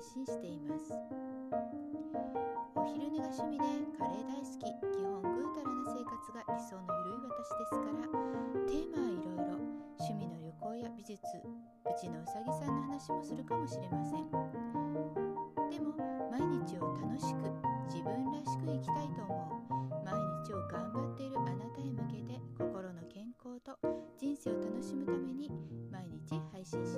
配信しています。お昼寝が趣味でカレー大好き。基本ぐうたらな生活が理想のゆるい私ですからテーマはいろいろ趣味の旅行や美術うちのうさぎさんの話もするかもしれません。でも毎日を楽しく自分らしく生きたいと思う。毎日を頑張っているあなたへ向けて心の健康と人生を楽しむために毎日配信し